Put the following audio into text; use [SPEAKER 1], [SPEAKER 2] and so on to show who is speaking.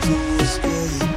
[SPEAKER 1] to escape